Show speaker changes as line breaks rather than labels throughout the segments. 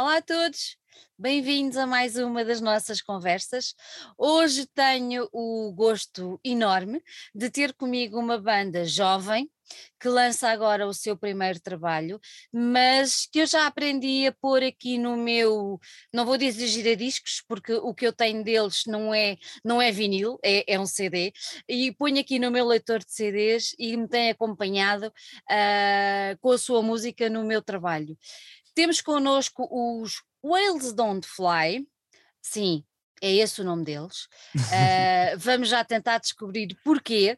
Olá a todos, bem-vindos a mais uma das nossas conversas. Hoje tenho o gosto enorme de ter comigo uma banda jovem que lança agora o seu primeiro trabalho, mas que eu já aprendi a pôr aqui no meu, não vou dizer giradiscos, porque o que eu tenho deles não é, não é vinil, é, é um CD, e ponho aqui no meu leitor de CDs e me tem acompanhado uh, com a sua música no meu trabalho. Temos connosco os Whales Don't Fly, sim, é esse o nome deles. Uh, vamos já tentar descobrir porquê.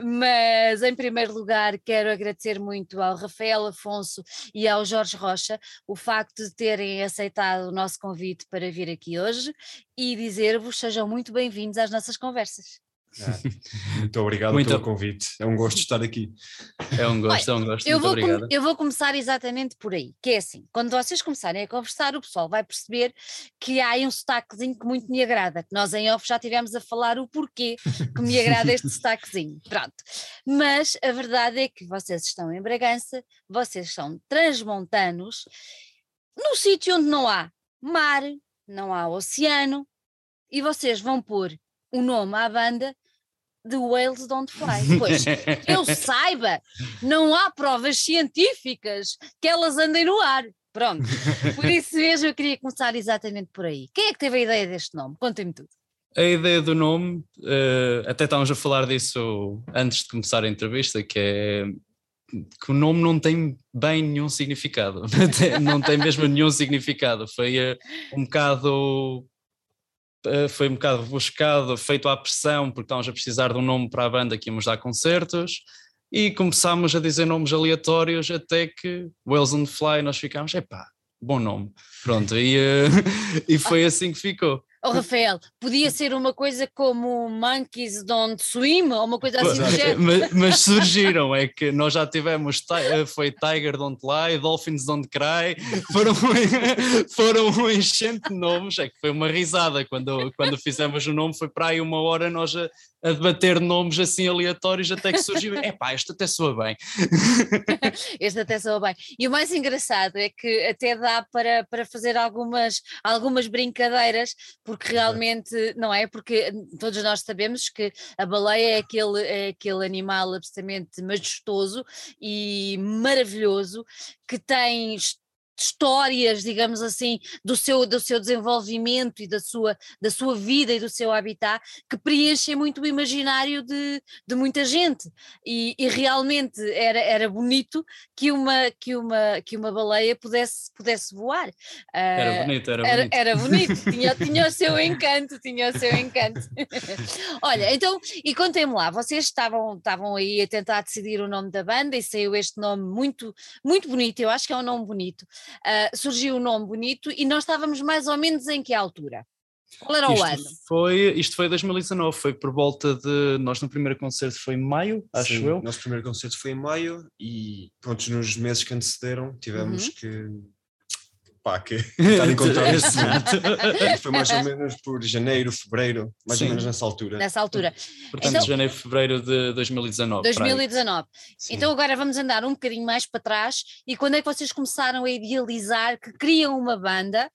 Mas, em primeiro lugar, quero agradecer muito ao Rafael Afonso e ao Jorge Rocha o facto de terem aceitado o nosso convite para vir aqui hoje e dizer-vos sejam muito bem-vindos às nossas conversas.
É. Muito obrigado muito pelo convite. É um gosto estar aqui.
É um gosto, é um gosto.
Eu
muito
vou, eu vou começar exatamente por aí, que é assim, quando vocês começarem a conversar, o pessoal vai perceber que há aí um sotaquezinho que muito me agrada, que nós em off já tivemos a falar o porquê que me agrada este sotaquezinho. Pronto. Mas a verdade é que vocês estão em Bragança, vocês são transmontanos, no sítio onde não há mar, não há oceano, e vocês vão pôr o nome à banda The Whales Don't Fly. Pois, eu saiba, não há provas científicas que elas andem no ar. Pronto. Por isso mesmo eu queria começar exatamente por aí. Quem é que teve a ideia deste nome? Contem-me tudo.
A ideia do nome, uh, até estávamos a falar disso antes de começar a entrevista, que é que o nome não tem bem nenhum significado, não tem mesmo nenhum significado. Foi uh, um bocado eh, foi um bocado buscado, feito à pressão, porque estávamos a precisar de um nome para a banda que íamos dar concertos, e começámos a dizer nomes aleatórios até que Wales on the Fly nós ficámos, epá, bom nome, pronto, e, uh, e foi assim que ficou.
Oh, Rafael, podia ser uma coisa como Monkeys Don't Swim ou uma coisa assim do género.
Mas, mas, surgiram, é que nós já tivemos, eh, foi Tiger Don't Lie, Dolphins Don't Cry, foram, foram um enchente de nomes, é que foi uma risada. Quando, quando fizemos o nome, foi para aí uma hora nós a, a debater nomes assim aleatórios até que surgiu, é pá, este até soa bem.
este até soa bem. E o mais engraçado é que até dá para, para fazer algumas, algumas brincadeiras, porque realmente, não é? Porque todos nós sabemos que a baleia é aquele, é aquele animal absolutamente majestoso e maravilhoso que tem histórias, digamos assim, do seu, do seu desenvolvimento e da sua, da sua vida e do seu habitat, que preenchem muito o imaginário de, de muita gente. E, e, realmente era, era bonito que uma, que uma, que uma baleia pudesse, pudesse voar.
Era bonito, era, era bonito.
Era bonito, tinha, tinha o seu encanto, tinha o seu encanto. Olha, então, e contem-me lá, vocês estavam, estavam aí a tentar decidir o nome da banda e saiu este nome muito, muito bonito, eu acho que é um nome bonito uh, surgiu um nome bonito e nós estávamos mais ou menos em que altura? Qual era
isto
o ano?
Foi, isto foi 2019, foi por volta de. Nós no primeiro concerto foi em maio, acho
Sim,
eu.
Nosso primeiro concerto foi em maio e pronto, nos meses que antecederam tivemos uhum. que pá, que está em encontrar esse Foi mais ou menos por janeiro, fevereiro, mais Sim. ou menos nessa altura.
Nessa altura.
Portanto, então, janeiro, fevereiro de 2019.
2019. Então agora vamos andar um bocadinho mais para trás e quando é que vocês começaram a idealizar que criam uma banda?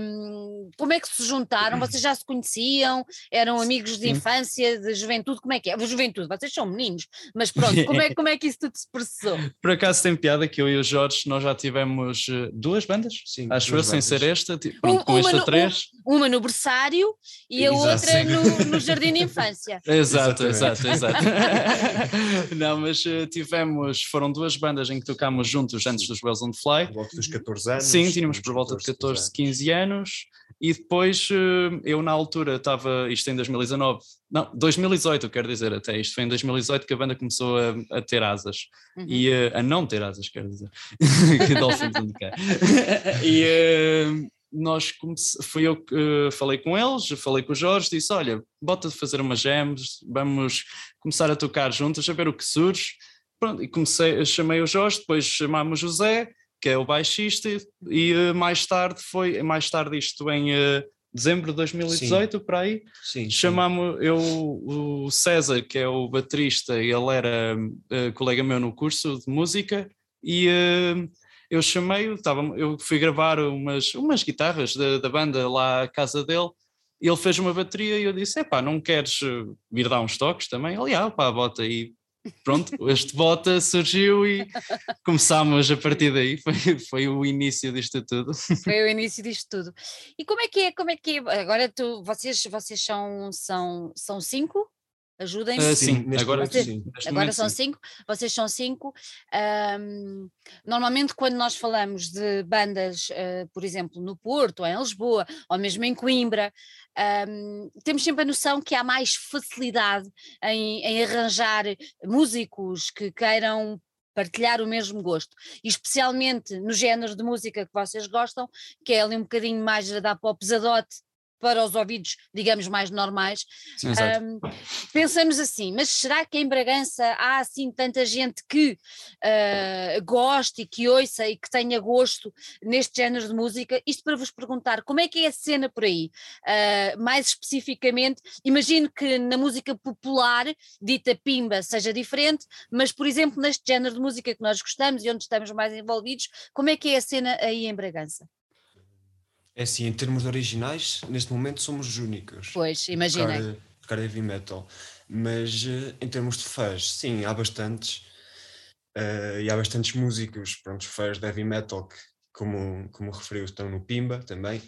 Um, como é que se juntaram? Vocês já se conheciam? Eram amigos de infância, de juventude? Como é que é? Juventude, vocês são meninos, mas pronto, como é, como é que isso tudo se processou?
Por acaso tem piada que eu e o Jorge, nós já tivemos eh, duas bandas Sim, Acho eu, sem ser esta, tipo, pronto, com esta no, três.
Uma no berçário e a exato, outra no, no, jardim de infância.
exato, exato, exato. Não, mas uh, tivemos, foram duas bandas em que tocámos juntos antes dos Wells on Fly.
Por volta dos 14 anos.
Sim, tínhamos por volta 14, de 14, 15 anos. E depois uh, eu na altura estava, isto em 2019, não, 2018 quero dizer até, isto foi em 2018 que a banda começou a, a ter asas, uhum. e uh, a não ter asas, quero dizer, que Dolphins E uh, nós comece... fui eu que falei com eles, falei com o Jorge, disse: Olha, bota de fazer umas jams, vamos começar a tocar juntos, a ver o que surge. Pronto, e comecei, chamei o Jorge, depois chamámos o José, que é o baixista, e uh, mais tarde foi, mais tarde isto em uh, dezembro de 2018, sim. para aí, sim, chamámos sim. eu, o César, que é o baterista, ele era uh, colega meu no curso de música, e eu chamei-o, eu fui gravar umas, umas guitarras da, da banda lá à casa dele, ele fez uma bateria e eu disse, epá, não queres eh, vir dar uns toques também? Ele, ah, pá, bota aí. Pronto, este bota surgiu e começámos a partir daí, foi, foi o início disto tudo.
Foi o início disto tudo. E como é que é, como é que é? Agora tu, vocês, vocês são, são, são cinco? Ajudem-me.
Uh, sim, agora,
vocês,
sim,
agora são sim. cinco, vocês são cinco. Um, normalmente, quando nós falamos de bandas, uh, por exemplo, no Porto, ou em Lisboa, ou mesmo em Coimbra, um, temos sempre a noção que há mais facilidade em, em arranjar músicos que queiram partilhar o mesmo gosto, e especialmente no género de música que vocês gostam, que é ali um bocadinho mais da pop pesadote, para os ouvidos, digamos, mais normais. Um, pensamos assim, mas será que em Bragança há assim tanta gente que uh, goste e que ouça e que tenha gosto neste género de música? Isto para vos perguntar, como é que é a cena por aí? Uh, mais especificamente, imagino que na música popular, dita pimba, seja diferente, mas por exemplo neste género de música que nós gostamos e onde estamos mais envolvidos, como é que é a cena aí em Bragança?
É assim, em termos originais, neste momento somos os únicos.
Pois, imaginem.
Tocar, tocar heavy metal. Mas eh, em termos de fãs, sim, há bastantes. Uh, e há bastantes músicos, pronto, fãs de heavy metal que, como, como referiu, estão no Pimba também.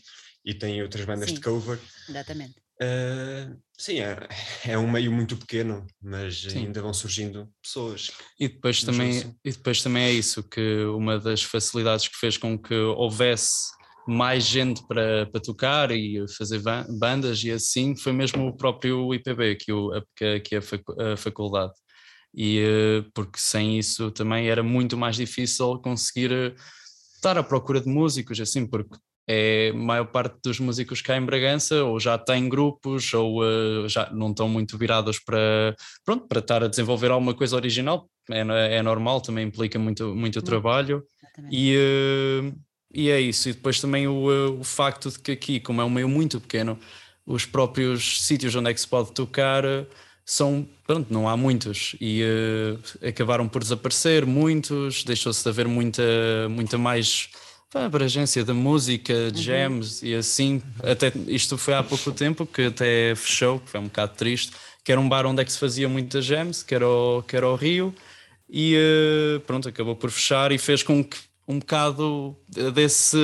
E tem outras bandas
sim,
de cover.
Exatamente.
Uh, sim, é, é um meio muito pequeno, mas sim. ainda vão surgindo pessoas.
E depois, também, e depois também é isso, que uma das facilidades que fez com que houvesse mais gente para, para tocar e fazer bandas e assim foi mesmo o próprio IPB, que, o, que, que a, faculdade. E eh, porque sem isso também era muito mais difícil conseguir eh, estar à procura de músicos, assim, porque é a maior parte dos músicos cá em Bragança ou já têm grupos ou uh, já não estão muito virados para pronto para estar a desenvolver alguma coisa original é, é normal também implica muito muito trabalho. E uh, e é isso, e depois também o, eh, o facto de que aqui, como é um meio muito pequeno, os próprios sítios onde é que se pode tocar eh, são, pronto, não há muitos. E uh, acabaram por desaparecer muitos, deixou-se de haver muita, muita mais abrangência da música, de uhum. jams e assim, até isto foi há pouco tempo que até fechou, que foi um bocado triste, que era um bar onde é que se fazia muita jams, que era o, que era o Rio, e uh, pronto, acabou por fechar e fez com que um bocado desse,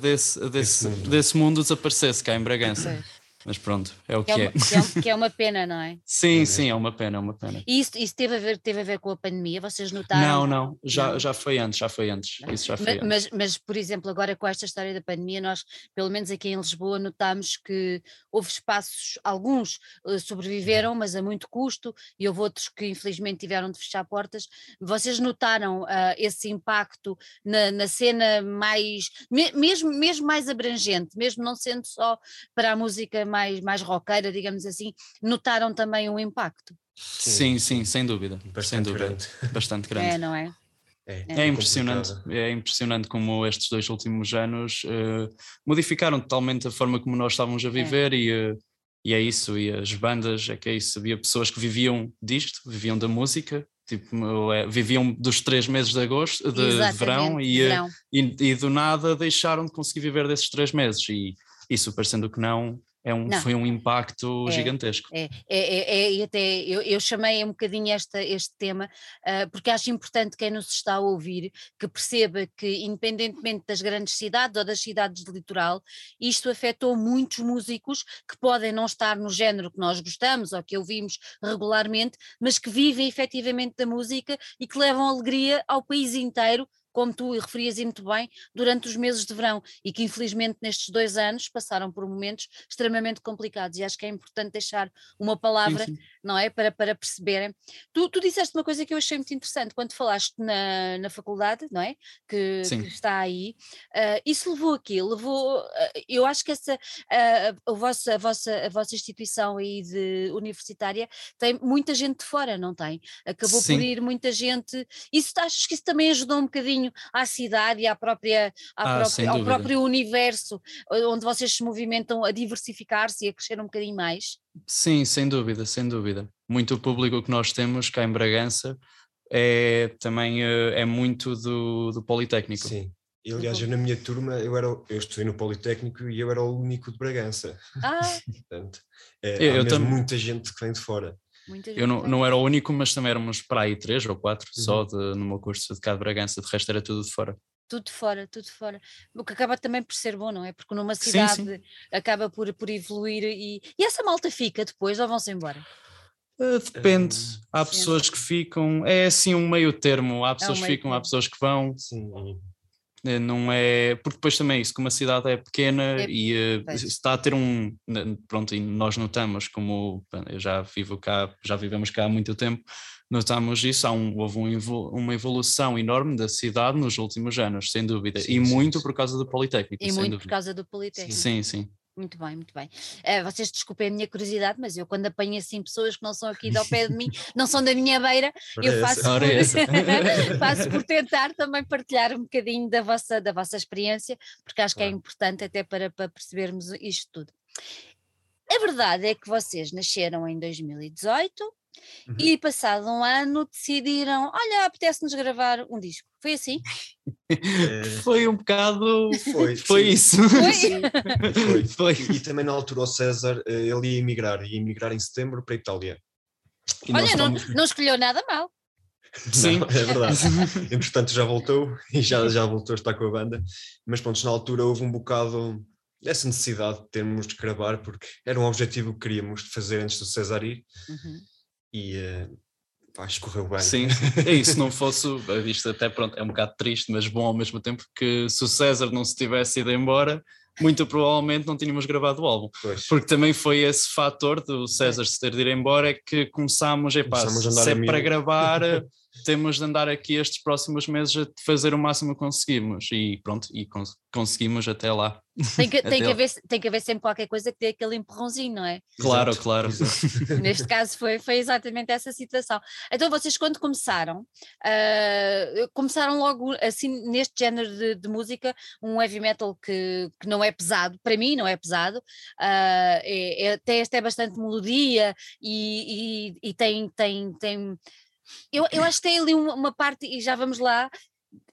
desse, desse, mundo. desse mundo desaparecesse cá em Bragança. Mas pronto, é o que,
é. é. Que, é, que é uma pena, não é?
sim, sim, é uma pena, é uma pena.
E isso, isso teve, a ver, teve a ver com a pandemia? Vocês notaram?
Não, não, já, não. já foi antes, já foi antes. Isso já foi
mas, mas, mas, por exemplo, agora com esta história da pandemia, nós, pelo menos aqui em Lisboa, notamos que houve espaços, alguns uh, sobreviveram, mas a muito custo, e houve outros que infelizmente tiveram de fechar portas. Vocês notaram uh, esse impacto na, na cena mais, me, mesmo, mesmo mais abrangente, mesmo não sendo só para a música mais, mais roqueira, digamos assim, notaram também um impacto.
Sim, sim, sem dúvida. Bastante sem dúvida. grande. Bastante grande.
É, não é?
É, é, impressionante, é impressionante como estes dois últimos anos uh, modificaram totalmente a forma como nós estávamos a é. viver é. e, uh, e é isso, e as bandas, é que é isso, havia pessoas que viviam disto, viviam da música, tipo, é, viviam dos três meses de agosto, de, de verão, e, verão. E, e, do nada deixaram de conseguir viver desses três meses e isso parecendo que não, é um, foi um impacto é, gigantesco.
É, é, é, é, até eu, eu chamei um bocadinho esta, este tema uh, porque acho importante quem nos está a ouvir que perceba que, independentemente das grandes cidades ou das cidades de litoral, isto afetou muitos músicos que podem não estar no género que nós gostamos ou que ouvimos regularmente, mas que vivem efetivamente da música e que levam alegria ao país inteiro como tu referias muito bem, durante os meses de verão e que infelizmente nestes dois anos passaram por momentos extremamente complicados e acho que é importante deixar uma palavra, sim, sim. não é, para, para perceberem. Tu, tu disseste uma coisa que eu achei muito interessante quando falaste na, na faculdade, não é, que, que está aí, uh, isso levou aqui, levou, uh, eu acho que essa, uh, a, vossa, a, vossa, a vossa instituição aí de universitária tem muita gente de fora, não tem? Acabou sim. por ir muita gente, isso acho que isso também ajudou um bocadinho bocadinho à cidade e à própria, à ah, própria ao próprio universo onde vocês se movimentam a diversificar-se e a crescer um bocadinho mais?
Sim, sem dúvida, sem dúvida. Muito o público que nós temos cá em Bragança é também uh, é muito do, do Politécnico.
Sim. E, aliás, eu, na minha turma, eu, era, eu estudei no Politécnico e eu era o único de Bragança.
Ah!
Portanto, é, eu, há eu muita gente que vem de fora.
Eu não, não era o único, mas também éramos para aí três ou quatro uhum. só de, no meu curso de cá de Bragança, de resto era tudo de fora.
Tudo de fora, tudo de fora. O que acaba também por ser bom, não é? Porque numa cidade sim, sim. acaba por, por evoluir e, e essa malta fica depois ou vão-se embora?
Uh, depende. Há pessoas que ficam, é assim um meio termo. Há pessoas é um que ficam, termo. há pessoas que vão. Sim. Eh, não é porque depois também isso como a cidade é pequena é, e uh, está a ter um pronto e nós notamos como eu já vivo cá já vivemos cá há muito tempo notamos isso há um, houve um, uma evolução enorme da cidade nos últimos anos sem dúvida sim, e sim, muito sim. por causa do Politécnico
e muito dúvida. por causa do Politécnico
sim sim
muito bem, muito bem. Uh, vocês desculpem a minha curiosidade, mas eu quando apanho assim pessoas que não são aqui ao pé de mim, não são da minha beira, eu faço por, faço por tentar também partilhar um bocadinho da vossa, da vossa experiência, porque acho que é importante até para, para percebermos isto tudo. A verdade é que vocês nasceram em 2018, Uhum. E passado um ano decidiram: olha, apetece-nos gravar um disco. Foi assim?
É... Foi um bocado.
Foi,
foi isso.
Foi? foi. E, e, também na altura o César, eh, ele ia emigrar, ia emigrar em setembro para a Itália.
E olha, não, não escolheu nada mal.
Sim, não, é verdade. Entretanto já voltou e já, já voltou a estar com a banda. Mas pronto, na altura houve um bocado essa necessidade de termos de gravar, porque era um objetivo que queríamos fazer antes do César ir. Uhum e uh, pá, escorreu bem.
Sim, é isso, não fosse, isto até pronto, é um bocado triste, mas bom ao mesmo tempo, que se o César não se tivesse ido embora, muito provavelmente não tínhamos gravado o álbum. Pois. Porque também foi esse fator do César se ter de ir embora, é que começámos, epá, começámos se é para gravar... temos de andar aqui estes próximos meses a fazer o máximo que conseguimos e pronto, e cons conseguimos até lá.
Tem que, tem, que haver, tem que haver sempre qualquer coisa que dê aquele empurrãozinho, não é?
Claro, Exato. claro.
Exato. Neste caso foi, foi exatamente essa situação. Então vocês quando começaram, uh, começaram logo assim neste género de, de, música, um heavy metal que, que não é pesado, para mim não é pesado, uh, é, é, tem, é bastante melodia e, e, e tem, tem, tem eu, eu acho que tem ali uma, uma parte, e já vamos lá,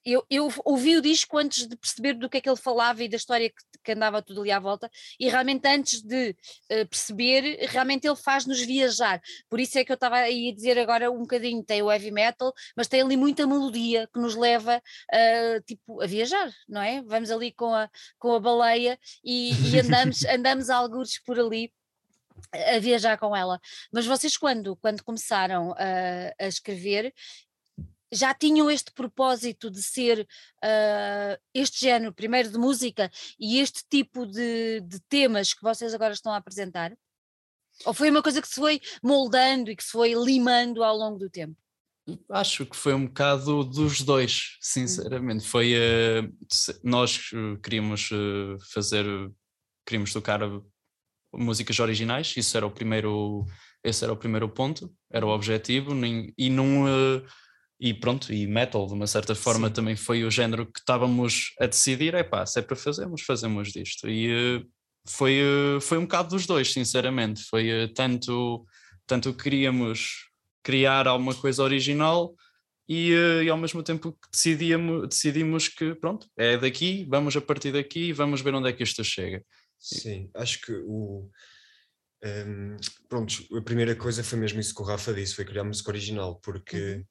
eu, eu, ouvi o disco antes de perceber do que é que ele falava e da história que, que andava tudo ali à volta, e realmente antes de uh, perceber, realmente ele faz-nos viajar. Por isso é que eu estava aí a dizer agora um bocadinho: tem o heavy metal, mas tem ali muita melodia que nos leva uh, tipo, a viajar, não é? Vamos ali com a, com a baleia e, e andamos, andamos algures por ali a viajar com ela. Mas vocês, quando, quando começaram a, a escrever, já tinham este propósito de ser uh, este género, primeiro de música, e este tipo de, de, temas que vocês agora estão a apresentar? Ou foi uma coisa que se foi moldando e que se foi limando ao longo do tempo?
Acho que foi um bocado dos dois, hum. sinceramente. Foi uh, nós queríamos uh, fazer, queríamos tocar músicas originais, isso era o primeiro, esse era o primeiro ponto, era o objetivo, nem, e não e pronto, e metal de uma certa forma Sim. também foi o género que estávamos a decidir, é pá, se é para fazermos, fazemos disto. E uh, foi, uh, foi um bocado dos dois, sinceramente, foi tanto, tanto queríamos criar alguma coisa original e, e, ao mesmo tempo decidíamos, decidimos que pronto, é daqui, vamos a partir daqui, vamos ver onde é que isto chega.
Sim, acho que o. Um, pronto, a primeira coisa foi mesmo isso que o Rafa disse, foi criar música original, porque uhum.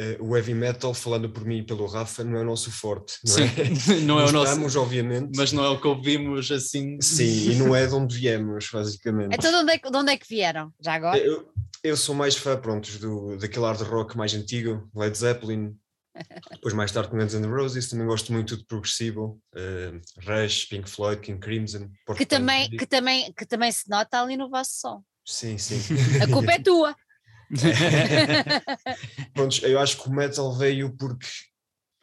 Uh, o heavy metal, falando por mim e pelo Rafa, não é o nosso forte, não
Sim,
é?
não é o nosso.
obviamente.
Mas não é o que ouvimos assim.
Sim, e não é de onde viemos, basicamente.
Então de onde é que, de onde é que vieram, já agora?
Eu, eu sou mais fã, pronto, do, daquele hard rock mais antigo, Led Zeppelin, depois mais tarde com Guns N' Roses, também gosto muito de progressivo, uh, Rush, Pink Floyd, King Crimson.
Que também, que, também, que também se nota ali no vosso som.
Sim, sim.
A culpa é tua.
Pronto, eu acho que o metal veio porque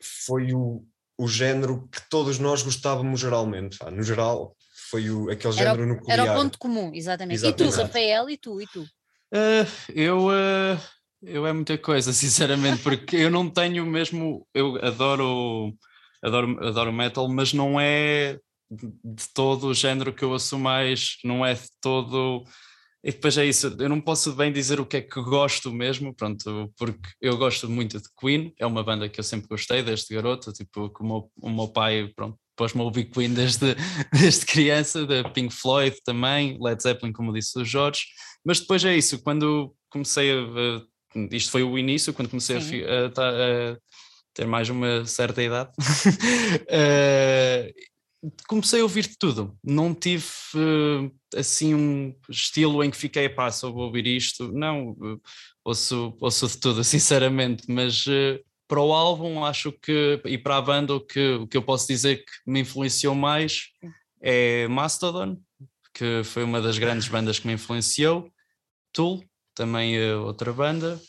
foi o, o género que todos nós gostávamos geralmente. No geral, foi o, aquele era, género nuclear.
Era o ponto comum, exatamente. exatamente. E tu, Rafael, e tu, e tu?
Uh, eu... Uh eu é muita coisa, sinceramente, porque eu não tenho mesmo. Eu adoro, adoro, adoro metal, mas não é de todo o género que eu ouço mais, não é de todo. E depois é isso, eu não posso bem dizer o que é que gosto mesmo, pronto, porque eu gosto muito de Queen, é uma banda que eu sempre gostei desde garoto, tipo, como o meu pai, pronto, pôs-me a ouvir Queen desde, desde criança, da Pink Floyd também, Led Zeppelin, como disse o Jorge, mas depois é isso, quando comecei a, isto foi o início, quando comecei a, a, a, ter mais uma certa idade, uh, comecei a ouvir tudo. Não tive uh, assim um estilo em que fiquei, pá, só vou ouvir isto. Não, uh, ouço, ouço de tudo, sinceramente, mas uh, para o álbum acho que, e para a banda, o que, o que eu posso dizer que me influenciou mais é Mastodon, que foi uma das grandes bandas que me influenciou, Tool, também outra banda,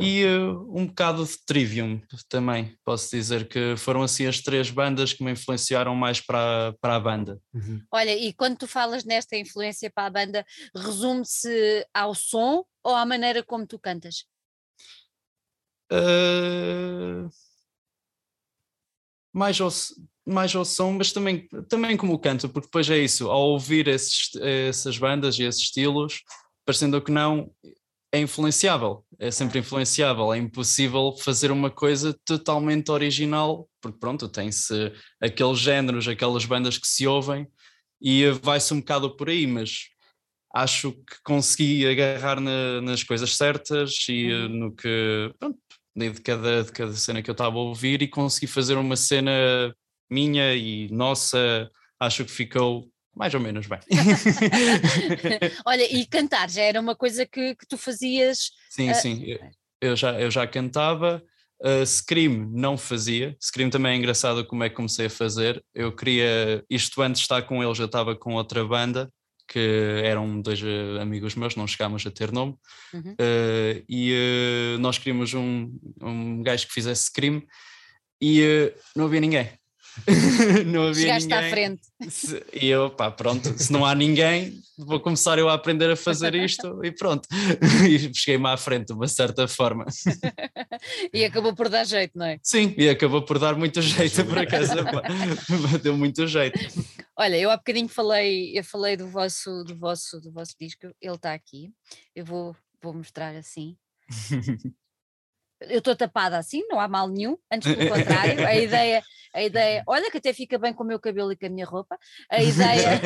e uh, um bocado de Trivium também, posso dizer que foram assim as três bandas que me influenciaram mais para, para a banda.
Uhum. Olha, e quando tu falas nesta influência para a banda, resume-se ao som ou à maneira como tu cantas?
Uh, mais, ao, mais ao som, mas também, também como canto, porque depois é isso, ao ouvir esses, essas bandas e esses estilos, parecendo que não, é influenciável, é sempre influenciável, é impossível fazer uma coisa totalmente original, porque pronto, tem-se aqueles géneros, aquelas bandas que se ouvem e vai-se um bocado por aí, mas acho que consegui agarrar na, nas coisas certas e uhum. no que, pronto, de cada, de cada cena que eu estava a ouvir e consegui fazer uma cena minha e nossa, acho que ficou mais ou menos bem.
Olha, e cantar já era uma coisa que, que tu fazias?
Sim, uh... sim, eu, eu, já, eu já cantava. Uh, Scream não fazia, Scream também é engraçado como é que comecei a fazer. Eu queria, isto antes de estar com eles, eu estava com outra banda que eram dois eh, amigos meus, não chegámos a ter nome, uhum. uh, e uh, nós queríamos um, um gajo que fizesse Scream e não havia ninguém.
não havia Chegaste ninguém. à frente.
E eu, pá, pronto, se não há ninguém, vou começar eu a aprender a fazer isto e pronto. E cheguei-me à frente de uma certa forma.
E acabou por dar jeito, não é?
Sim, e acabou por dar muito jeito, por acaso, deu muito jeito.
Olha, eu há bocadinho falei, eu falei do vosso, do vosso, do vosso disco, ele está aqui, eu vou, vou mostrar assim. Eu estou tapada assim, não há mal nenhum, antes pelo contrário, a ideia, a ideia, olha que até fica bem com o meu cabelo e com a minha roupa, a ideia,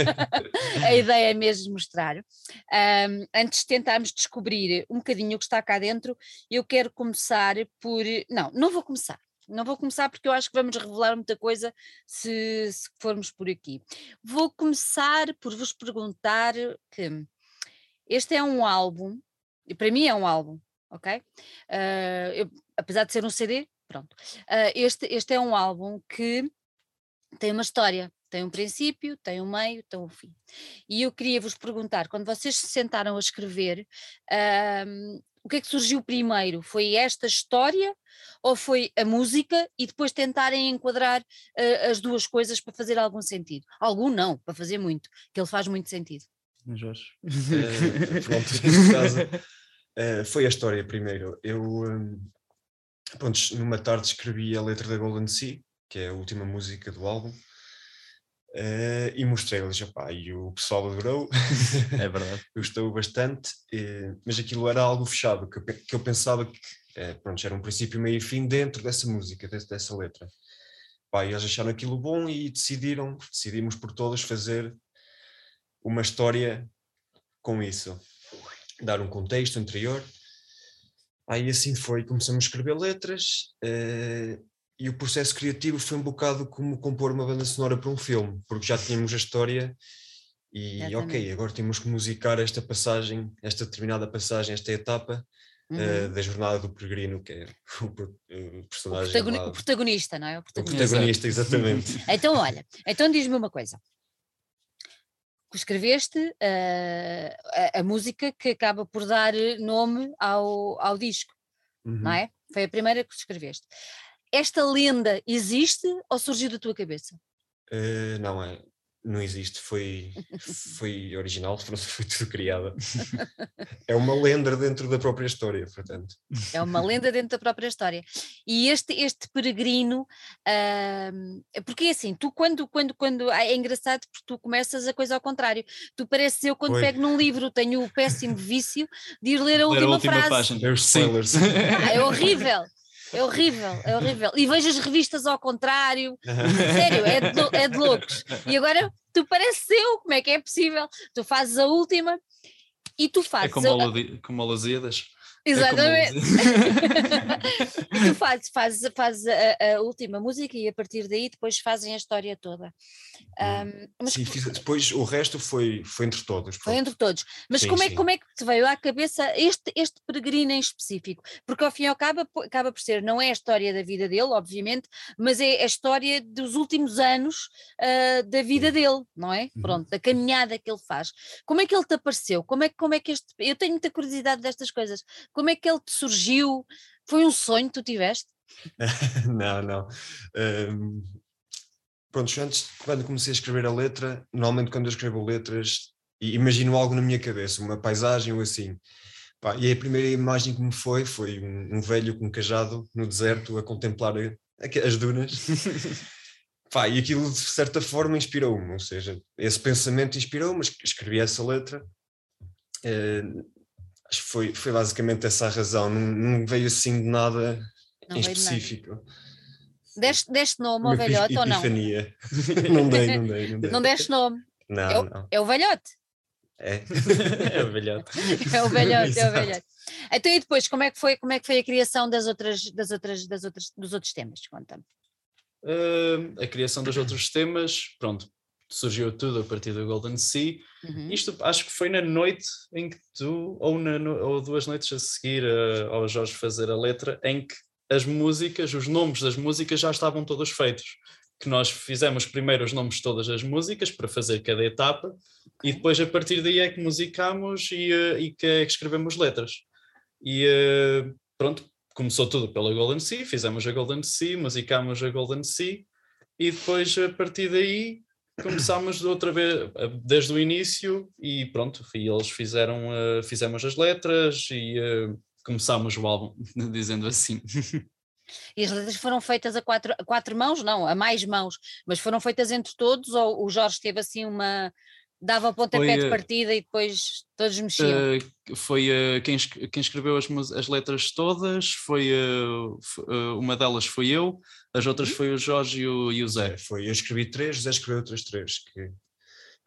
a ideia é mesmo mostrar. Um, antes de tentarmos descobrir um bocadinho o que está cá dentro, eu quero começar por, não, não vou começar, não vou começar porque eu acho que vamos revelar muita coisa se, se formos por aqui. Vou começar por vos perguntar que este é um álbum, e para mim é um álbum, ok? Uh, eu, apesar de ser um CD, pronto. Uh, este, este é um álbum que tem uma história, tem um princípio, tem um meio, tem um fim. E eu queria vos perguntar, quando vocês se sentaram a escrever, uh, o que é que surgiu primeiro? Foi esta história ou foi a música e depois tentarem enquadrar uh, as duas coisas para fazer algum sentido? Algum não, para fazer muito, que ele faz muito sentido.
Jorge.
Uh, pronto, neste caso, Uh, foi a história primeiro. Eu, um, pronto, numa tarde escrevi a letra da Golden Sea, que é a última música do álbum, uh, e mostrei-lhes, e o pessoal adorou.
É verdade.
Gostou bastante, uh, mas aquilo era algo fechado, que eu, que eu pensava que pronto, era um princípio, meio e fim dentro dessa música, dessa, dessa letra. Pá, e eles acharam aquilo bom e decidiram, decidimos por todos fazer uma história com isso dar um contexto anterior. Aí assim foi, começamos a escrever letras uh, e o processo criativo foi um bocado como compor uma banda sonora para um filme, porque já tínhamos a história e Exatamente. ok, agora temos que musicar esta passagem, esta determinada passagem, esta etapa eh, uhum. uh, da jornada do peregrino, que é o, o personagem.
O, o, protagonista, não é?
O protagonista, o protagonista exatamente.
então, olha, então diz-me uma coisa escreveste uh, a, a, música que acaba por dar nome ao, ao disco, uhum. não é? Foi a primeira que escreveste. Esta lenda existe ou surgiu da tua cabeça?
Uh, não, é, não existe, foi, foi original, foi tudo criada. É uma lenda dentro da própria história, portanto.
É uma lenda dentro da própria história. E este, este peregrino, uh, porque é assim, tu quando, quando, quando, ah, é engraçado porque tu começas a coisa ao contrário, tu pareces eu quando pego num livro, tenho o péssimo vício de ir ler a última, a última frase. Página.
É os spoilers.
Ah, é horrível. É horrível, é horrível. E vejo as revistas ao contrário. Sério, é de, é de loucos. E agora tu pareceu, como é que é possível? Tu fazes a última e tu fazes.
É como, a, como a Lusíadas.
É Exatamente. É e tu fazes, fazes, fazes a, a, última música e a partir daí depois fazem a história toda.
Um, mas sim, fiz, depois o resto foi, foi entre todos.
Foi entre todos. Mas sim, como, é, como é que te veio à cabeça este, este peregrino em específico? Porque ao fim e ao cabo acaba por ser, não é a história da vida dele, obviamente, mas é a história dos últimos anos uh, da vida dele, não é? Uhum. Pronto, da caminhada que ele faz. Como é que ele te apareceu? Como é, como é que este. Eu tenho muita curiosidade destas coisas. Como é que ele te surgiu? Foi um sonho que tu tiveste?
não, não. Um, pronto, antes, quando comecei a escrever a letra, normalmente quando eu escrevo letras, imagino algo na minha cabeça, uma paisagem ou assim. Pá, e a primeira imagem que me foi, foi um, um velho com um cajado no deserto a contemplar as dunas. Pá, e aquilo de certa forma inspirou-me, ou seja, esse pensamento inspirou-me, escrevi essa letra. Uh, acho que foi, foi basicamente essa a razão, não, não veio assim de nada não em específico. Nada.
Deste, deste nome ao velhote ou não?
não dei, não dei, não dei.
Não deste nome?
Não,
é o,
não.
É o velhote?
É.
é o velhote.
É o velhote, é o velhote. Então e depois, como é que foi, como é que foi a criação das outras, das outras, das outras, dos outros temas? Conta-me.
Uh, a criação dos outros temas, pronto, surgiu tudo a partir do Golden Sea. Uhum. Isto acho que foi na noite em que tu, ou, na, ou duas noites a seguir uh, ao Jorge fazer a letra, em que as músicas, os nomes das músicas já estavam todos feitos. Que nós fizemos primeiro os nomes de todas as músicas para fazer cada etapa okay. e depois a partir daí é que musicamos e, uh, e que é que escrevemos letras. E uh, pronto, começou tudo pela Golden Sea, fizemos a Golden Sea, musicámos a Golden Sea e depois a partir daí começámos outra vez desde o início e pronto, e eles fizeram, uh, fizemos as letras e uh, começámos o álbum, dizendo assim.
E as letras foram feitas a quatro, a quatro mãos, não, a mais mãos, mas foram feitas entre todos ou o Jorge teve assim uma, dava o pontapé foi, de eh, partida e depois todos mexiam?
Uh, foi uh, quem, quem escreveu as, as letras todas, foi uh, uma delas foi eu, as outras uhum. foi o Jorge e o, e o Zé.
Foi, eu escrevi três, o Zé escreveu outras três, que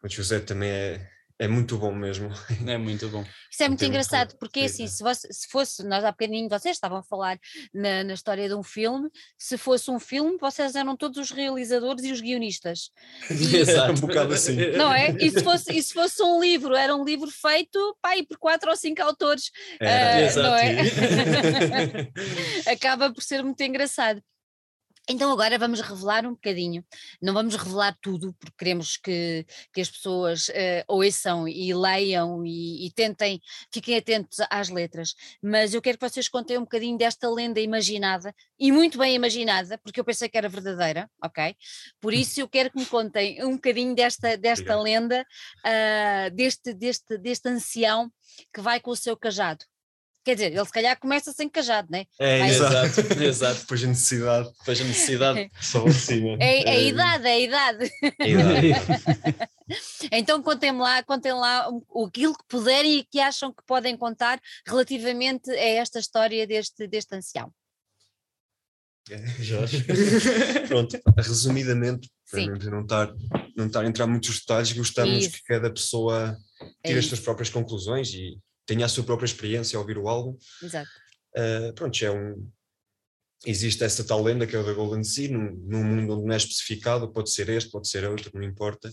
o José também é, é muito bom mesmo.
É muito bom.
Isso é muito engraçado, porque assim, se, você, se, fosse, nós há bocadinho vocês estavam a falar na, na, história de um filme, se fosse um filme, vocês eram todos os realizadores e os guionistas.
E, Exato. um bocado assim.
Não é? E se fosse, e se fosse um livro, era um livro feito pá, por quatro ou cinco autores.
Era, uh, exato. Não é?
Acaba por ser muito engraçado. Então agora vamos revelar um bocadinho, não vamos revelar tudo, porque queremos que, que as pessoas uh, ouçam e leiam e, e, tentem, fiquem atentos às letras, mas eu quero que vocês contem um bocadinho desta lenda imaginada, e muito bem imaginada, porque eu pensei que era verdadeira, ok? Por hum. isso eu quero que me contem um bocadinho desta, desta lenda, uh, deste, deste, deste ancião que vai com o seu cajado. Quer dizer, ele se calhar começa sem cajado, não
é? É, exato, exato.
Depois a necessidade. Depois a necessidade.
Só assim,
é, é, a idade, é a idade. É a idade. então contem lá, contem lá aquilo que puderem e que acham que podem contar relativamente a esta história deste, deste ancião.
É, Jorge. Pronto, resumidamente, para não estar, não estar a entrar muitos detalhes, gostamos Isso. que cada pessoa tire é as suas próprias conclusões e tenha a sua própria experiência ao ouvir o álbum.
Exato.
Uh, pronto, é um. Existe essa tal lenda que é o da Golden Sea, num, num mundo onde não é especificado, pode ser este, pode ser outro, não importa.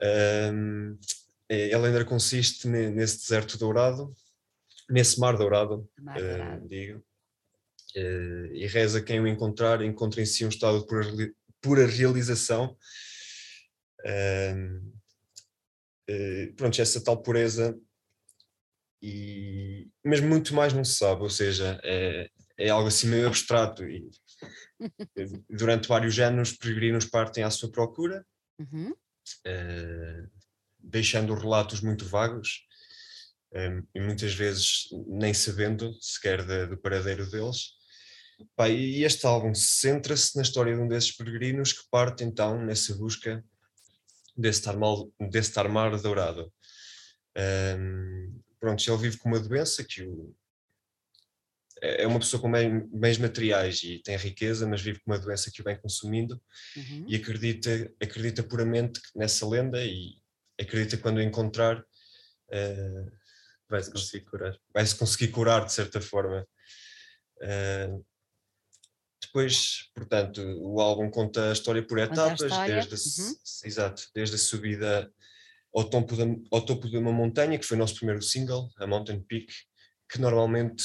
Uh, a lenda consiste nesse deserto dourado, nesse mar dourado, mar dourado. Uh, digo, uh, e reza quem o encontrar, encontra em si um estado de pura, pura realização. Uh, pronto, essa tal pureza e mas muito mais não se sabe, ou seja, é, é algo assim meio abstrato e durante vários anos peregrinos partem à sua procura,
uhum.
uh, deixando relatos muito vagos um, e muitas vezes nem sabendo sequer de, do paradeiro deles. Pá, e este álbum centra-se na história de um desses peregrinos que parte então nessa busca desse tarmar, desse tarmar dourado. Um, pronto, ele vive com uma doença que o, é, é uma pessoa com bens materiais e tem riqueza, mas vive com uma doença que o vem consumindo uhum. e acredita, acredita puramente nessa lenda e acredita que quando encontrar uh,
vai-se conseguir curar.
Vai-se conseguir curar de certa forma. Uh, depois, portanto, o álbum conta a história por etapas, história. Desde, a, uhum. exato, desde a subida ao topo, da, ao topo de uma montanha, que foi o nosso primeiro single, a Mountain Peak, que normalmente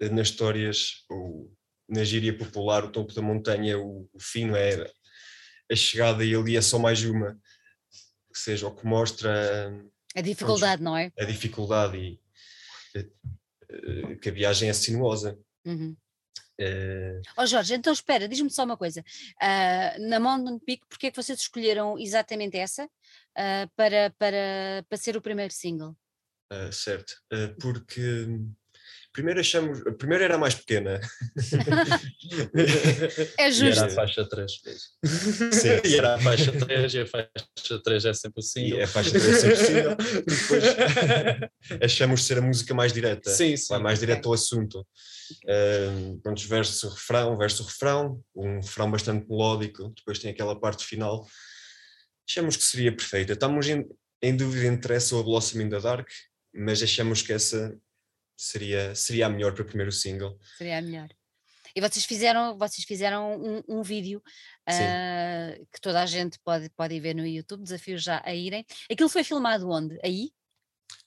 eh, nas histórias, ou na gíria popular, o topo da montanha, o, o fino é a chegada e ali é só mais uma, que seja o que mostra
a dificuldade, não é?
A dificuldade e eh, eh, que a viagem é sinuosa. Uhum.
Uh... Oh Jorge, então espera, diz-me só uma coisa. Uh, na Mountain Peak, porquê é que vocês escolheram exatamente essa uh, para, para, para ser o primeiro single?
certo, porque primeiro achamos, a primeira era mais pequena.
é justo.
E era a faixa 3. Sim, e era a faixa 3 e a faixa 3 é sempre o single.
E a faixa 3 é sempre o single. Depois achamos ser a música mais direta.
Sim, sim.
Vai mais direto ao assunto. Uh, pronto, verso, refrão, verso, refrão, um refrão bastante melódico, depois tem aquela parte final. Achamos que seria perfeita. Estamos em, em dúvida entre essa ou a Blossom in the Dark, mas achamos que essa seria, seria a melhor para o primeiro single.
Seria a melhor. E vocês fizeram, vocês fizeram um, um vídeo uh, que toda a gente pode, pode ver no YouTube, desafio já a irem. Aquilo foi filmado onde? Aí?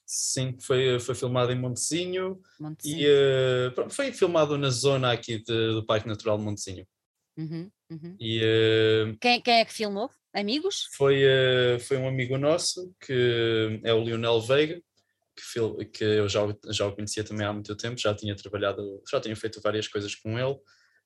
Sim, foi, foi filmado em Montezinho, Montezinho. e uh, pronto, foi filmado na zona aqui de, do Parque Natural de Montezinho.
Uhum, uhum.
E, uh,
quem, quem é que filmou? Amigos?
Foi, uh, foi um amigo nosso, que é o Lionel Veiga, que, que eu já, já o conhecia também há muito tempo, já tinha trabalhado, já tinha feito várias coisas com ele,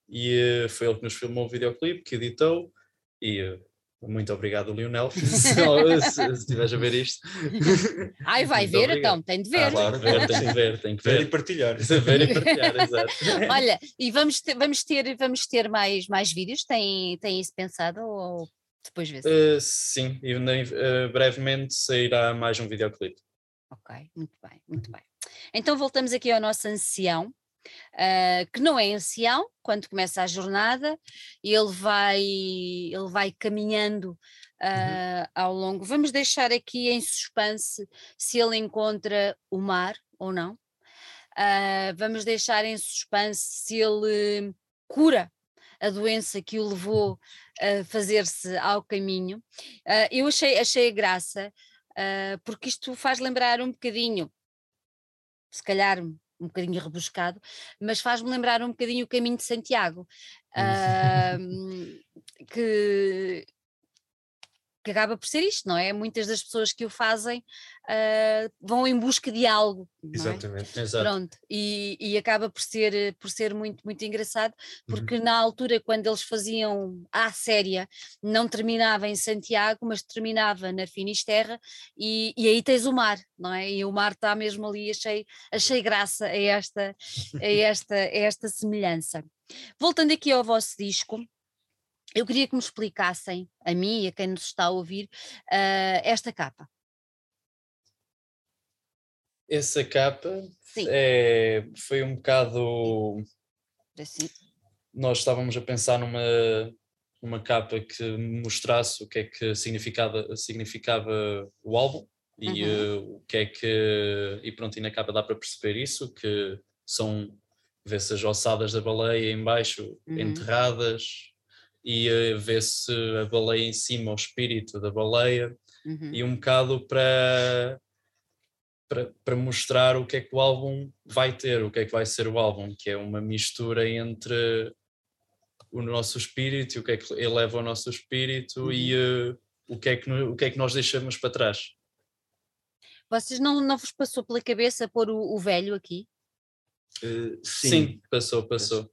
e uh, foi ele que nos filmou o videoclipe, que editou, e uh, muito obrigado, Lionel, se, estiveres a ver isto.
Ai, vai ver obrigado. então, tem de ver. Ah,
claro, ver, tem que ver, tem que ver.
ver e partilhar.
ver e partilhar, exato.
Olha, e vamos ter, vamos ter, vamos ter mais, mais vídeos? Tem, tem isso pensado ou depois vê-se?
Uh, sim, e uh, brevemente sairá mais um videoclipe.
Ok, muito bem, muito bem. Então voltamos aqui ao nosso ancião, uh, que não é ancião, quando começa a jornada, ele vai, ele vai caminhando uh, uhum. ao longo. Vamos deixar aqui em suspense se ele encontra o mar ou não. Vamos deixar em suspense se ele cura a doença que o levou a fazer-se ao caminho. Uh, eu achei, achei a graça uh, porque isto faz lembrar um bocadinho, se calhar um bocadinho rebuscado, mas faz-me lembrar um bocadinho o caminho de Santiago, uh, que, que acaba por ser isto, não é? Muitas das pessoas que o fazem uh, vão em busca de algo.
É? Exatamente,
é? Exato. Pronto, e, e, acaba por ser, por ser muito, muito engraçado, porque uhum. na altura, quando eles faziam a séria, não terminava em Santiago, mas terminava na Finisterra, e, e aí tens o mar, não é? E o mar está mesmo ali, achei, achei graça a esta, a esta, a esta semelhança. Voltando aqui ao vosso disco, eu queria que me explicassem, a mim e a quem nos está a ouvir, uh, esta capa.
Essa capa é, foi um bocado.
Assim.
Nós estávamos a pensar numa, numa capa que mostrasse o que é que significava, significava o álbum e uhum. uh, o que é que. E pronto, e na capa dá para perceber isso, que são. Vê-se as ossadas da baleia embaixo uhum. enterradas, e vê-se a baleia em cima, o espírito da baleia, uhum. e um bocado para, para, para mostrar o que é que o álbum vai ter, o que é que vai ser o álbum, que é uma mistura entre o nosso espírito e o que é que eleva o nosso espírito uhum. e uh, o, que é que, o que é que nós deixamos para trás.
Vocês não, não vos passou pela cabeça pôr o, o velho aqui?
Uh, sim. sim. passou, passou.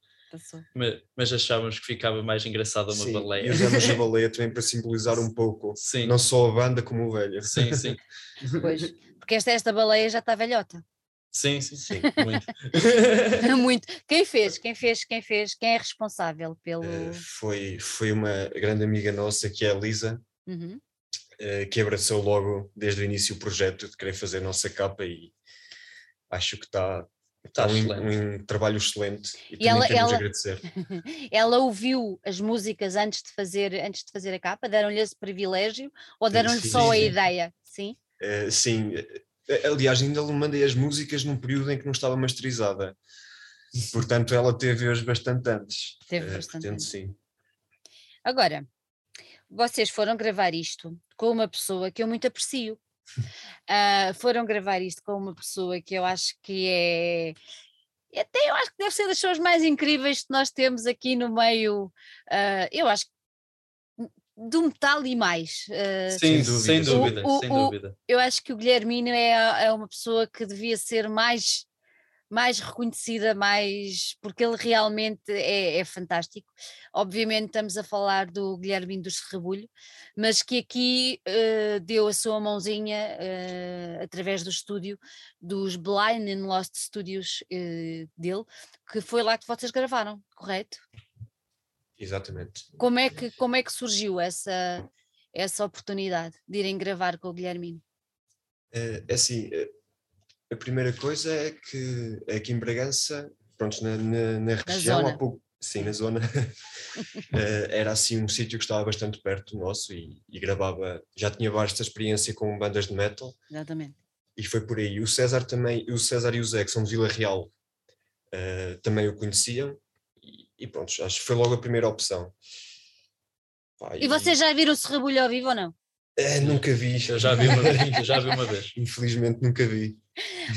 Mas, mas, achávamos que ficava mais engraçada uma sim, baleia.
E usamos a baleia também para simbolizar um pouco, sim. não só a banda como o velho.
Sim, sim.
Pois, porque esta, esta baleia já está velhota.
Sim, sim, sim, muito.
muito. Quem fez? Quem fez? Quem fez? Quem é responsável pelo. Uh,
foi, foi uma grande amiga nossa que é a Lisa, uhum. uh, que abraçou logo desde o início o projeto de querer fazer a nossa capa e acho que está. Está um, um, trabalho excelente e, e ela, ela, agradecer.
ela ouviu as músicas antes de fazer, antes de fazer a capa? Deram-lhe esse privilégio ou deram-lhe só a ideia? Sim?
Uh, sim, Aliás, ainda lhe mandei as músicas num período em que não estava masterizada. Portanto, ela teve-as bastante antes.
Teve uh, bastante portanto, antes. sim. Agora, vocês foram gravar isto com uma pessoa que eu muito aprecio. Uh, foram gravar isto com uma pessoa que eu acho que é até eu acho que deve ser das pessoas mais incríveis que nós temos aqui no meio. Uh, eu acho do metal e mais.
Uh, sem dúvida, sem dúvida, o, o, sem dúvida.
eu acho que o Guilhermino é, é uma pessoa que devia ser mais mais reconhecida, mais porque ele realmente é, é, fantástico. Obviamente estamos a falar do Guilhermino do Serrabulho, mas que aqui uh, deu a sua mãozinha uh, através do estúdio dos Blind and Lost Studios uh, dele, que foi lá que vocês gravaram, correto?
Exatamente.
Como é que, como é que surgiu essa, essa oportunidade de irem gravar com o Guilhermino?
É, assim, a primeira coisa é que aqui em Bragança, pronto, na, na, na região,
zona.
há pouco, sim, na zona, é, era assim um sítio que estava bastante perto do nosso e, e gravava, já tinha vasta experiência com bandas de metal.
Exatamente.
E foi por aí. O César também, o César e o Zé, que são de Vila Real, uh, também o conheciam e pronto, acho que foi logo a primeira opção.
Pá, e, e vocês já viram o Serrabulho ao vivo ou não?
É, nunca vi.
Eu já vi uma vez. já vi uma vez.
Infelizmente nunca vi.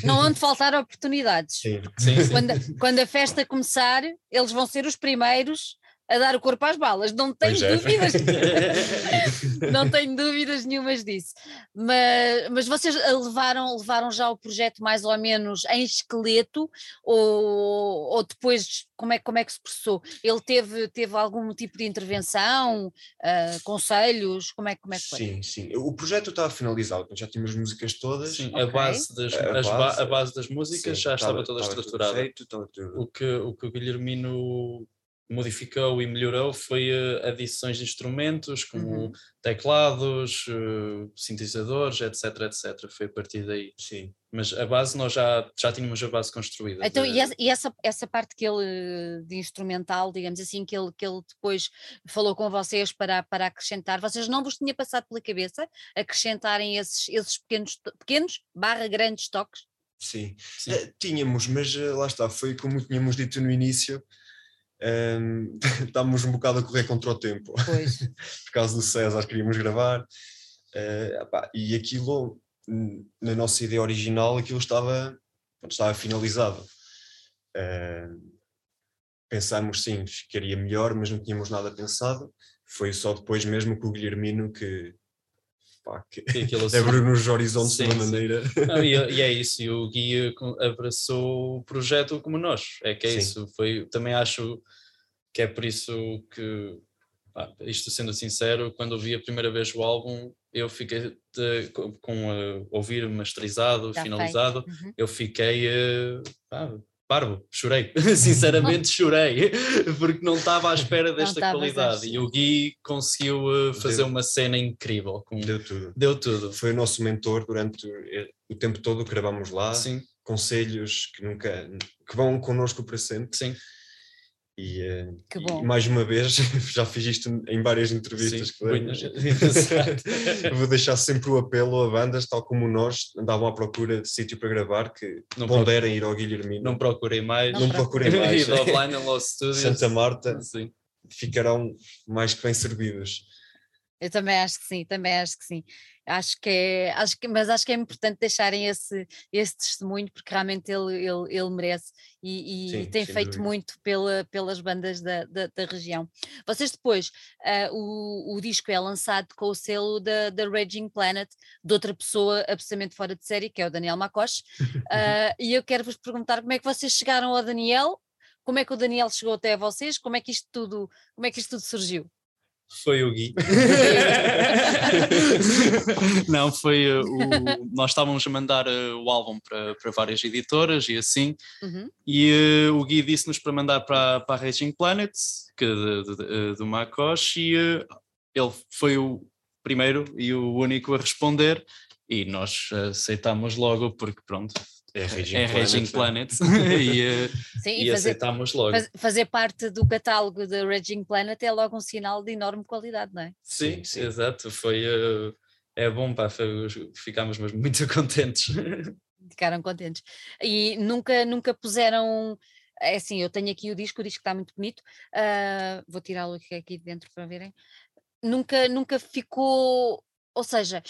Não onde faltar oportunidades.
Sim. Sim,
sim. Quando, quando a festa começar, eles vão ser os primeiros a dar o corpo às balas, não tenho é. dúvidas, não tenho dúvidas nenhumas disso. Mas, mas vocês levaram, levaram já o projeto mais ou menos em esqueleto ou, ou depois como é, como é que se processou? Ele teve, teve algum tipo de intervenção, uh, conselhos, como é, como é que foi?
Sim, sim. O projeto estava finalizado, já tínhamos músicas todas.
Sim, okay. a, base das, a, base, a base das músicas sim, já estava, estava toda estava estruturada. Feito, o, que, o que o Guilhermino modificou e melhorou foi uh, adições de instrumentos como uhum. teclados, uh, sintetizadores, etc, etc. Foi a partir daí.
Sim.
Mas a base nós já, já tínhamos a base construída.
Então, de... e, essa, essa, essa parte que ele, de instrumental, digamos assim, que ele, que ele depois falou com vocês para, para acrescentar, vocês não vos tinha passado pela cabeça acrescentarem esses, esses pequenos, pequenos barra grandes toques?
Sim, Sim. Uh, tínhamos, mas lá está, foi como tínhamos dito no início, um, estávamos um bocado a correr contra o tempo. Por causa do César, queríamos gravar. Uh, e aquilo, na nossa ideia original, aquilo estava, estava finalizado. Uh, pensámos sim, ficaria melhor, mas não tínhamos nada pensado. Foi só depois mesmo com o Guilhermino que pá, que abriu nos horizontes sim, de uma maneira.
Não, e, e, é isso, e o Guia abraçou o projeto como nós, é que é sim. isso. Foi, também acho que é por isso que, pá, isto sendo sincero, quando ouvi a primeira vez o álbum, eu fiquei de, com, com uh, ouvir masterizado, Já finalizado, uhum. eu fiquei. Uh, pá, parvo, chorei, sinceramente chorei, porque não estava à espera desta qualidade e o Gui conseguiu uh, fazer deu, uma cena incrível. Com...
Deu tudo.
Deu tudo.
Foi o nosso mentor durante o tempo todo que gravámos lá, Sim. conselhos que nunca, que vão connosco para sempre.
Sim.
E, uh, e, mais uma vez, já fiz isto em várias entrevistas Sim, Vou deixar sempre o apelo a bandas, tal como nós, andavam à procura de sítio para gravar, que não ponderem ir ao Guilhermino.
Não procurem mais.
Não, não procurem mais. Santa Marta. Sim. Ficarão mais que bem servidos.
Eu também acho que sim, também acho que sim. Acho que é, acho que, mas acho que é importante deixarem esse, esse testemunho porque realmente ele, ele, ele merece e, e sim, tem feito dúvida. muito pela, pelas bandas da, da, da região. Vocês depois, uh, o, o disco é lançado com o selo da, da Raging Planet, de outra pessoa absolutamente fora de série, que é o Daniel Macoche, uh, e eu quero vos perguntar como é que vocês chegaram ao Daniel, como é que o Daniel chegou até vocês? Como é que isto tudo, como é que isto tudo surgiu?
Foi o Gui. não, foi uh, o. Nós estávamos a mandar uh, o álbum para, para várias editoras e assim, uhum. e uh, o Gui disse-nos para mandar para, para a Raging Planet, que de, de, de, do Makosh, e ele foi o primeiro e o único a responder, e nós aceitámos logo, porque pronto, é Raging é Planet, Planet e, eh, Sim, e, e fazer, aceitámos logo.
fazer parte do catálogo da Raging Planet é logo um sinal de enorme qualidade, não é?
Sim, sim. exato. Foi, uh, é bom, pá, foi, ficámos mesmo muito contentes.
Ficaram contentes. E nunca, nunca puseram. É assim, eu tenho aqui o disco, o disco está muito bonito. Uh, vou tirá-lo aqui, aqui dentro para verem. Nunca, nunca ficou. Ou seja,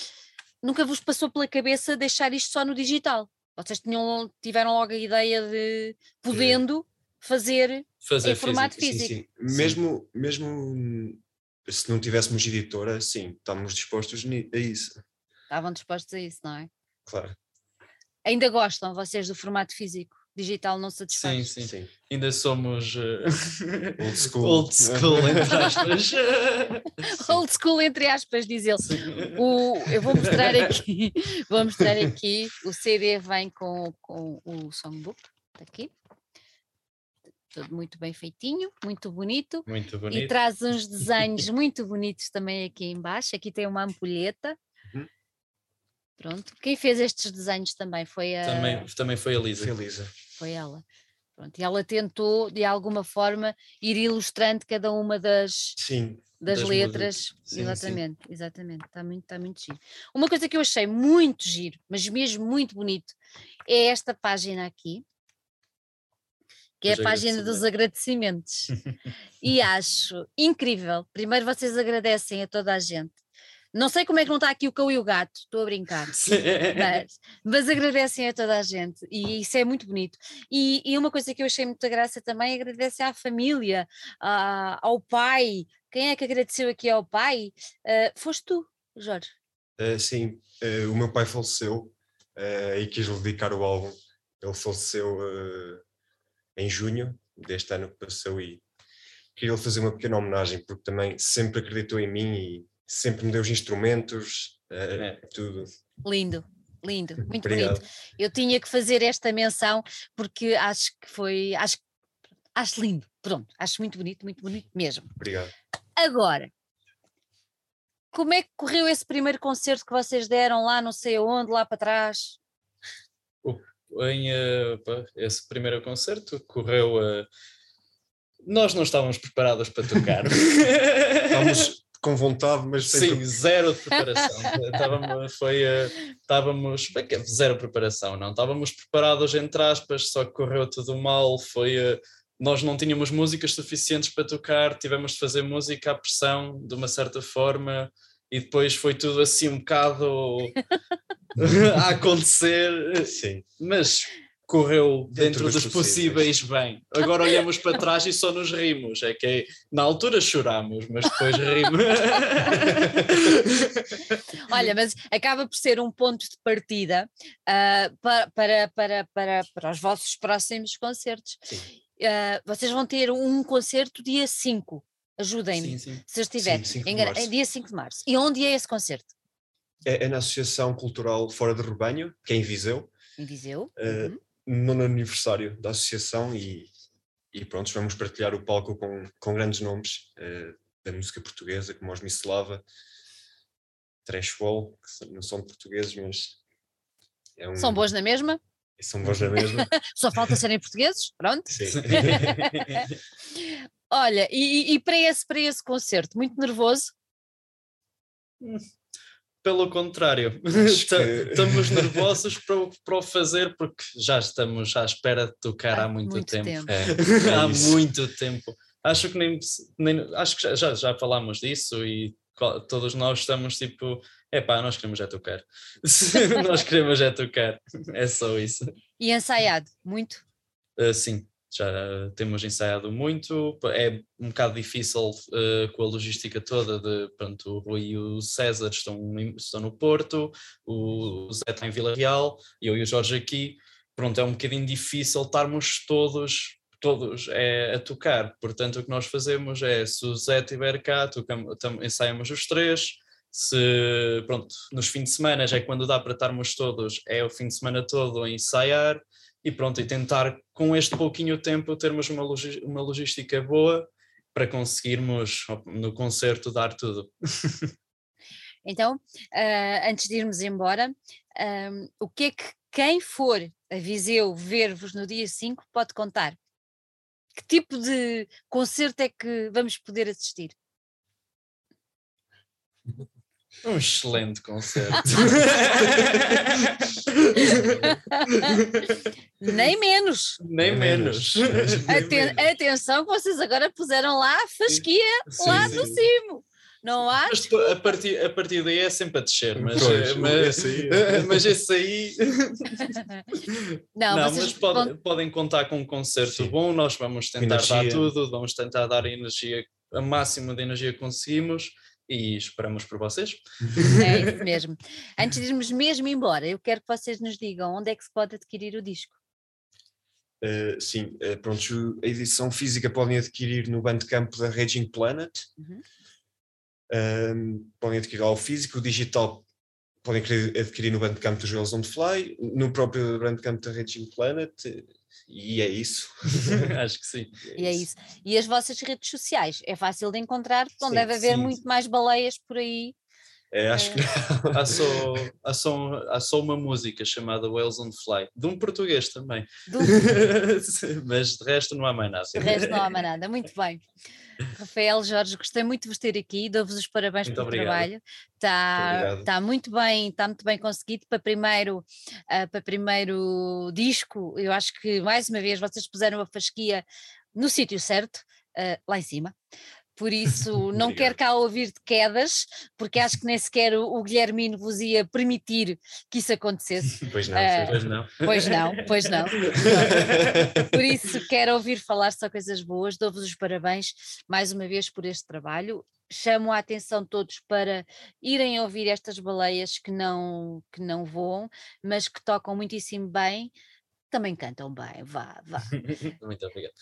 nunca vos passou pela cabeça deixar isto só no digital. Vocês tinham, tiveram logo a ideia de podendo fazer, fazer em formato físico. Sim, sim.
Mesmo, mesmo se não tivéssemos editora, sim, estávamos dispostos a isso.
Estavam dispostos a isso, não é?
Claro.
Ainda gostam vocês do formato físico? Digital não satisfaz.
Sim, sim, sim. Ainda somos uh, old school, old school entre aspas.
old school entre aspas, diz ele. O, eu vou mostrar aqui, vou mostrar aqui, o CD vem com, com o songbook, está aqui. Tudo muito bem feitinho, muito bonito.
Muito bonito.
E traz uns desenhos muito bonitos também aqui embaixo. Aqui tem uma ampulheta. Uhum. Pronto. Quem fez estes desenhos também foi a.
Também, também foi a Lisa.
Foi a Lisa
foi ela. Pronto, e ela tentou, de alguma forma, ir ilustrando cada uma das,
sim,
das, das letras. Sim, exatamente, sim. exatamente. Está muito, está muito giro. Uma coisa que eu achei muito giro, mas mesmo muito bonito, é esta página aqui, que é a página dos agradecimentos. e acho incrível. Primeiro vocês agradecem a toda a gente não sei como é que não está aqui o cão e o gato, estou a brincar, mas, mas, agradecem a toda a gente e isso é muito bonito. E, e uma coisa que eu achei muita graça também, agradece à família, a, ao pai. Quem é que agradeceu aqui ao pai? Uh, foste tu, Jorge?
Uh, sim, uh, o meu pai faleceu e quis dedicar o álbum. Ele faleceu em junho deste ano que passou e queria fazer uma pequena homenagem porque também sempre acreditou em mim e sempre me deu os instrumentos, uh, é. tudo.
Lindo, lindo, muito Obrigado. bonito. Eu tinha que fazer esta menção porque acho que foi, acho, acho lindo, pronto, acho muito bonito, muito bonito mesmo.
Obrigado.
Agora, como é que correu esse primeiro concerto que vocês deram lá, não sei aonde, lá para trás?
Em, uh, esse primeiro concerto correu. Uh, nós não estávamos preparados para tocar.
estávamos com vontade, mas
Sim, zero de preparação. estávamos, foi, eh, estávamos, é zero preparação, não. Estávamos preparados, entre aspas, só que correu tudo mal. Foi, eh, nós não tínhamos músicas suficientes para tocar, tivemos de fazer música à pressão, de uma certa forma, e depois foi tudo assim um bocado a acontecer.
Sim.
Mas correu dentro, dentro dos, possíveis. bem. Agora olhamos para trás e só nos rimos. É que na altura choramos, mas depois rimos.
Olha, mas acaba por ser um ponto de partida uh, para, para, para, para, para os vossos próximos concertos. Uh, vocês vão ter um concerto dia 5. Ajudem-me, se eu estiver. Sim, em, dia 5 de março. E onde é esse concerto?
É, é, na Associação Cultural Fora de Rebanho, que é em Viseu.
Em Viseu.
Uh, uhum nono aniversário da associação e, e pronto, vamos partilhar o palco com, com grandes nomes uh, da música portuguesa, como os Misslava, Trashwall, que não são portugueses, mas
é um... São boas na mesma?
São boas na mesma.
Só falta serem portugueses, pronto.
Sim.
Olha, e, e, para, esse, para esse concerto, muito nervoso?
Pelo contrário, estamos nervosos para, para o fazer porque já estamos à espera de tocar há, há muito, muito, tempo. tempo. É, há muito tempo. Acho que nem, nem acho que já, já falámos disso e todos nós estamos tipo, é pá, nós queremos é tocar. nós queremos é tocar. É só isso.
E ensaiado, muito?
Uh, sim, já temos ensaiado muito, é um bocado difícil uh, com a logística toda de, pronto, o Rui e o César estão, estão no Porto, o Zé está em Vila Real, eu e o Jorge aqui, pronto, é um bocadinho difícil estarmos todos todos é a tocar. Portanto, o que nós fazemos é, se o Zé estiver cá, tocamos, ensaiamos os três. Se, pronto, nos fins de semana já é quando dá para estarmos todos, é o fim de semana todo a ensaiar e pronto, e tentar com este pouquinho tempo termos uma, uma logística boa para conseguirmos no concerto dar tudo.
Então, uh, antes de irmos embora, o que é que quem for a Viseu ver-vos no dia 5 pode contar? Que tipo de concerto é que vamos poder assistir?
Um excelente concerto.
Nem menos.
Nem menos.
Aten atenção que vocês agora puseram lá a fasquia sim, lá sim. no cimo. Não há?
Mas a partir, a partir daí é sempre a descer, mas, pois, mas, esse aí, é. mas esse aí. Não, não mas podem, podem contar com um concerto Sim. bom, nós vamos tentar energia. dar tudo, vamos tentar dar a energia, a máxima de energia que conseguimos e esperamos por vocês.
É isso mesmo. Antes de irmos mesmo embora, eu quero que vocês nos digam onde é que se pode adquirir o disco.
Uh, sim, uh, pronto, a edição física podem adquirir no Bandcamp da Raging Planet. Uhum. Um, podem adquirir ao físico, o digital podem adquirir no Bandcamp do Joel's on Fly, no próprio Bandcamp da Raging Planet, e é isso.
Acho que sim.
É e é isso. E as vossas redes sociais? É fácil de encontrar, não sim, deve haver sim. muito mais baleias por aí.
É, acho que
há, só, há, só, há só uma música chamada Wales on Fly, de um português também. Um... Mas de resto não há mais nada.
De resto não há mais nada, muito bem. Rafael, Jorge, gostei muito de vos ter aqui, dou-vos os parabéns muito pelo obrigado. trabalho. Está, está muito bem, está muito bem conseguido para primeiro, uh, para primeiro disco. Eu acho que mais uma vez vocês puseram a fasquia no sítio certo, uh, lá em cima por isso não quero cá ouvir de quedas, porque acho que nem sequer o, o Guilhermino vos ia permitir que isso acontecesse.
Pois não, uh,
pois não.
Pois não, pois não. por isso quero ouvir falar só coisas boas, dou-vos os parabéns mais uma vez por este trabalho. Chamo a atenção todos para irem ouvir estas baleias que não, que não voam, mas que tocam muitíssimo bem também cantam bem, vá, vá.
Muito obrigado.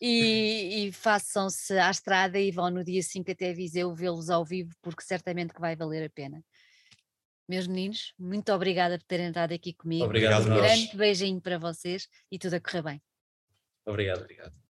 e, e façam-se à estrada e vão no dia 5 até Viseu vê-los ao vivo, porque certamente que vai valer a pena. Meus meninos, muito obrigada por terem entrado aqui comigo.
Obrigado,
um grande beijinho para vocês e tudo a correr bem.
Obrigado, obrigado.